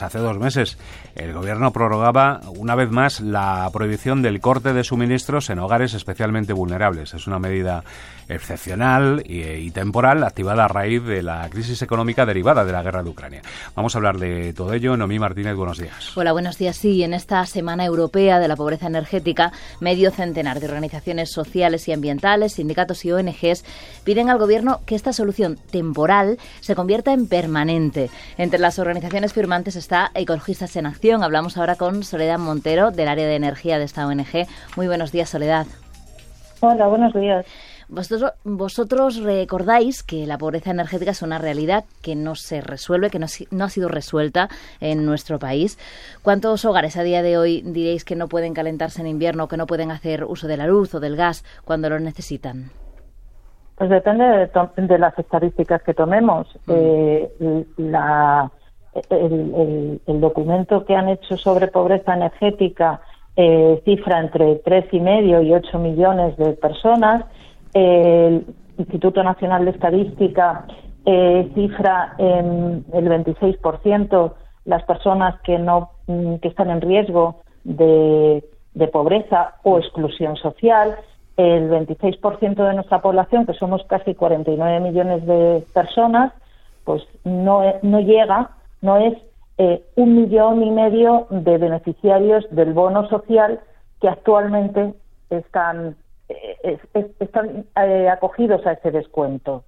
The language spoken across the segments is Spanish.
Hace dos meses el gobierno prorrogaba una vez más la prohibición del corte de suministros en hogares especialmente vulnerables. Es una medida excepcional y, temporal activada a raíz de la crisis económica derivada de la guerra de Ucrania. Vamos a hablar de todo ello. Noemí Martínez, buenos días. Hola, buenos días. Sí, en esta Semana Europea de la Pobreza Energética, medio centenar de organizaciones sociales y ambientales, sindicatos y ONGs piden al gobierno que esta solución temporal se convierta en permanente. Entre las organizaciones firmantes está Ecologistas en Acción. Hablamos ahora con Soledad Montero, del área de energía de esta ONG. Muy buenos días, Soledad. Hola, buenos días. Vosotros, vosotros recordáis que la pobreza energética es una realidad que no se resuelve, que no, no, ha sido resuelta en nuestro país. ¿Cuántos hogares a día de hoy diréis que no pueden calentarse en invierno, que no pueden hacer uso de la luz o del gas cuando lo necesitan? Pues depende de, las estadísticas que tomemos. Mm. Eh, la, el, documento que han hecho sobre pobreza energética eh, cifra entre tres y medio y 8 millones de personas. el Instituto Nacional de Estadística eh, cifra en el 26% las personas que no mm, que están en riesgo de, de pobreza o exclusión social. El 26% de nuestra población, que somos casi 49 millones de personas, pues no, no llega no es eh, un millón y medio de beneficiarios del bono social que actualmente están, eh, están eh, acogidos a ese descuento.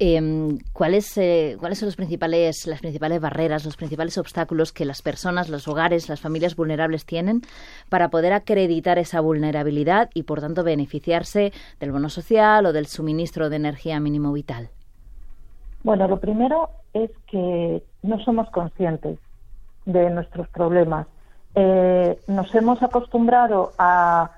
Em, ¿cuáles, ¿Cuáles son principales, las principales barreras, los principales obstáculos que las personas, los hogares, las familias vulnerables tienen para poder acreditar esa vulnerabilidad y, por tanto, beneficiarse del bono social o del suministro de energía mínimo vital? Bueno, lo primero es que no somos conscientes de nuestros problemas. Eh, nos hemos acostumbrado a,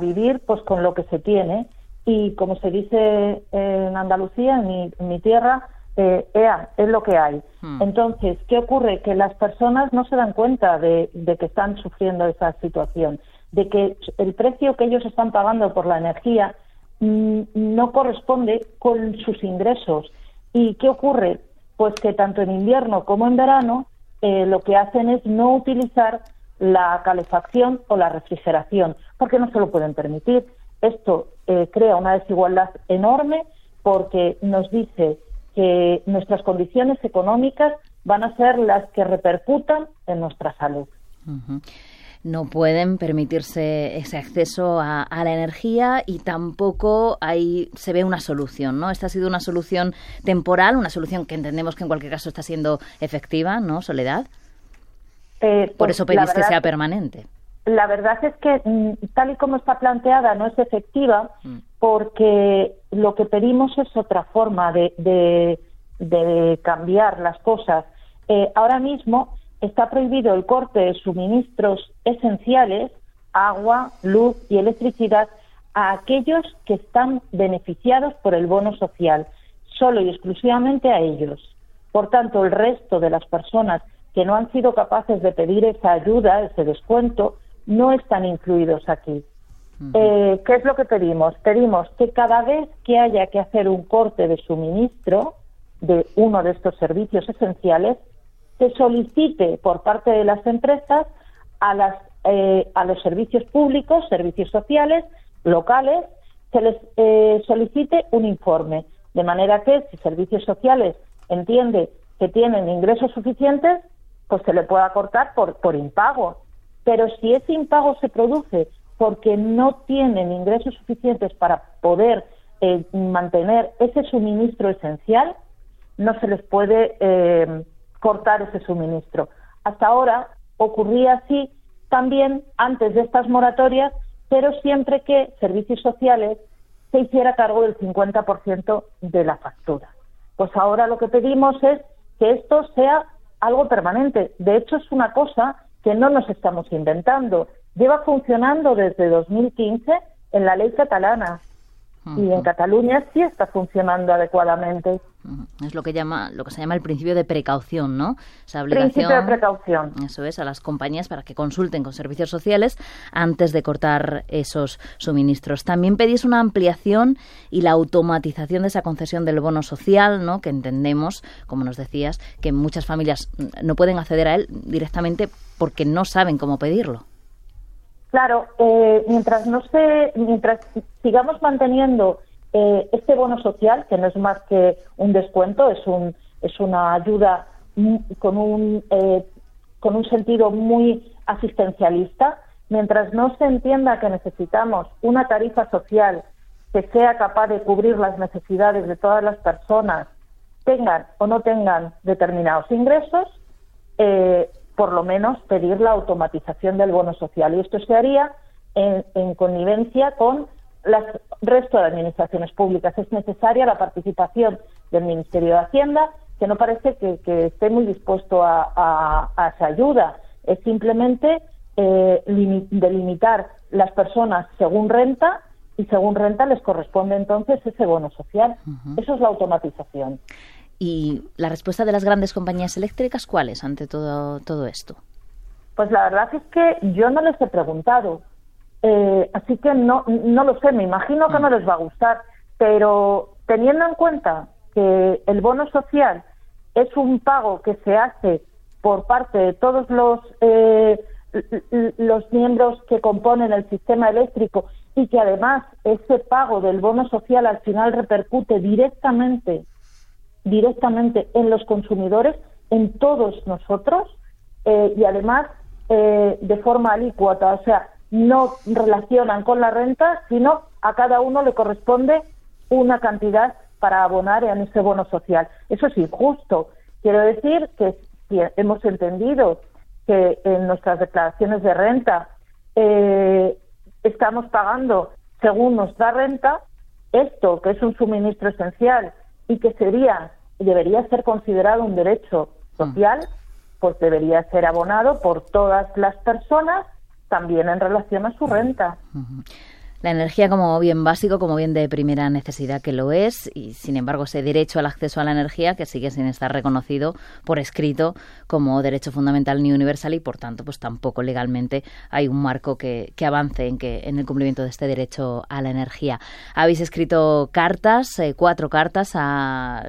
vivir pues con lo que se tiene y como se dice en Andalucía, en mi, tierra, eh, ea, es lo que hay. Hmm. Entonces, ¿qué ocurre? Que las personas no se dan cuenta de, que están sufriendo esa situación, de que el precio que ellos están pagando por la energía mm, no corresponde con sus ingresos. ¿Y qué ocurre? Pues que tanto en invierno como en verano eh, lo que hacen es no utilizar la calefacción o la refrigeración, porque no se lo pueden permitir. Esto eh, crea una desigualdad enorme porque nos dice que nuestras condiciones económicas van a ser las que repercutan en nuestra salud no pueden permitirse ese acceso a, la energía y tampoco ahí se ve una solución, ¿no? Esta ha sido una solución temporal, una solución que entendemos que en cualquier caso está siendo efectiva, ¿no, Soledad? Eh, Por pues eso pedís que sea permanente. La verdad es que mm, tal y como está planteada no es efectiva mm. porque lo que pedimos es otra forma de, cambiar las cosas. Eh, ahora mismo está prohibido el corte de suministros esenciales, agua, luz y electricidad, a aquellos que están beneficiados por el bono social, solo y exclusivamente a ellos. Por tanto, el resto de las personas que no han sido capaces de pedir esa ayuda, ese descuento, no están incluidos aquí. Eh, ¿Qué es lo que pedimos? Pedimos que cada vez que haya que hacer un corte de suministro de uno de estos servicios esenciales, se solicite por parte de las empresas a, las, eh, a los servicios públicos, servicios sociales, locales, se les eh, solicite un informe. De manera que si servicios sociales entiende que tienen ingresos suficientes, pues se le pueda cortar por, por impago. Pero si ese impago se produce porque no tienen ingresos suficientes para poder eh, mantener ese suministro esencial, no se les puede cortar ese suministro. Hasta ahora ocurría así también antes de estas moratorias, pero siempre que servicios sociales se hiciera cargo del 50% de la factura. Pues ahora lo que pedimos es que esto sea algo permanente. De hecho, es una cosa que no nos estamos inventando. Lleva funcionando desde 2015 en la ley catalana. Y en Cataluña sí está funcionando adecuadamente. Es lo que llama, lo que se llama el principio de precaución, ¿no? Esa obligación, principio de precaución. Eso es, a las compañías para que consulten con servicios sociales antes de cortar esos suministros. También pedís una ampliación y la automatización de esa concesión del bono social, ¿no? Que entendemos, como nos decías, que muchas familias no pueden acceder a él directamente porque no saben cómo pedirlo. Claro, eh, mientras no se, mientras sigamos manteniendo eh, este bono social, que no es más que un descuento, es un, es una ayuda con un eh, con un sentido muy asistencialista, mientras no se entienda que necesitamos una tarifa social que sea capaz de cubrir las necesidades de todas las personas, tengan o no tengan determinados ingresos, eh, por lo menos pedir la automatización del bono social. Y esto se haría en, connivencia con el resto de administraciones públicas. Es necesaria la participación del Ministerio de Hacienda, que no parece que, esté muy dispuesto a, esa ayuda. Es simplemente eh, delimitar las personas según renta y según renta les corresponde entonces ese bono social. Eso es la automatización. ¿Y la respuesta de las grandes compañías eléctricas cuál es ante todo, todo esto? Pues la verdad es que yo no les he preguntado, eh, así que no, no lo sé, me imagino que no mm. les va a gustar, pero teniendo en cuenta que el bono social es un pago que se hace por parte de todos los, eh, los miembros que componen el sistema eléctrico y que además ese pago del bono social al final repercute directamente directamente en los consumidores, en todos nosotros, eh, y además eh, de forma alícuota, o sea, no relacionan con la renta, sino a cada uno le corresponde una cantidad para abonar en ese bono social. Eso es injusto. Quiero decir que si hemos entendido que en nuestras declaraciones de renta eh, estamos pagando según nuestra renta, esto, que es un suministro esencial y que sería debería ser considerado un derecho social, pues debería ser abonado por todas las personas también en relación a su renta. La energía como bien básico, como bien de primera necesidad que lo es, y sin embargo ese derecho al acceso a la energía que sigue sin estar reconocido por escrito como derecho fundamental ni universal y por tanto pues tampoco legalmente hay un marco que, avance en que en el cumplimiento de este derecho a la energía. Habéis escrito cartas, eh, cuatro cartas a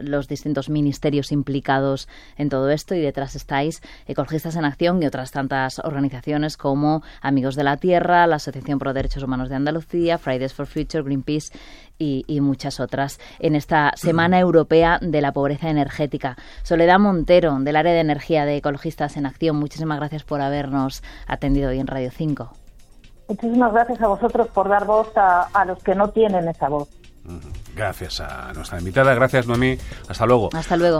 los distintos ministerios implicados en todo esto y detrás estáis Ecologistas en Acción y otras tantas organizaciones como Amigos de la Tierra, la Asociación Pro Derechos Humanos Manos de Andalucía, Fridays for Future, Greenpeace y, muchas otras en esta Semana Europea de la Pobreza Energética. Soledad Montero, del área de energía de Ecologistas en Acción, muchísimas gracias por habernos atendido hoy en Radio 5. Muchísimas gracias a vosotros por dar voz a, a los que no tienen esa voz. Gracias a nuestra invitada, gracias Noemí, hasta luego. Hasta luego.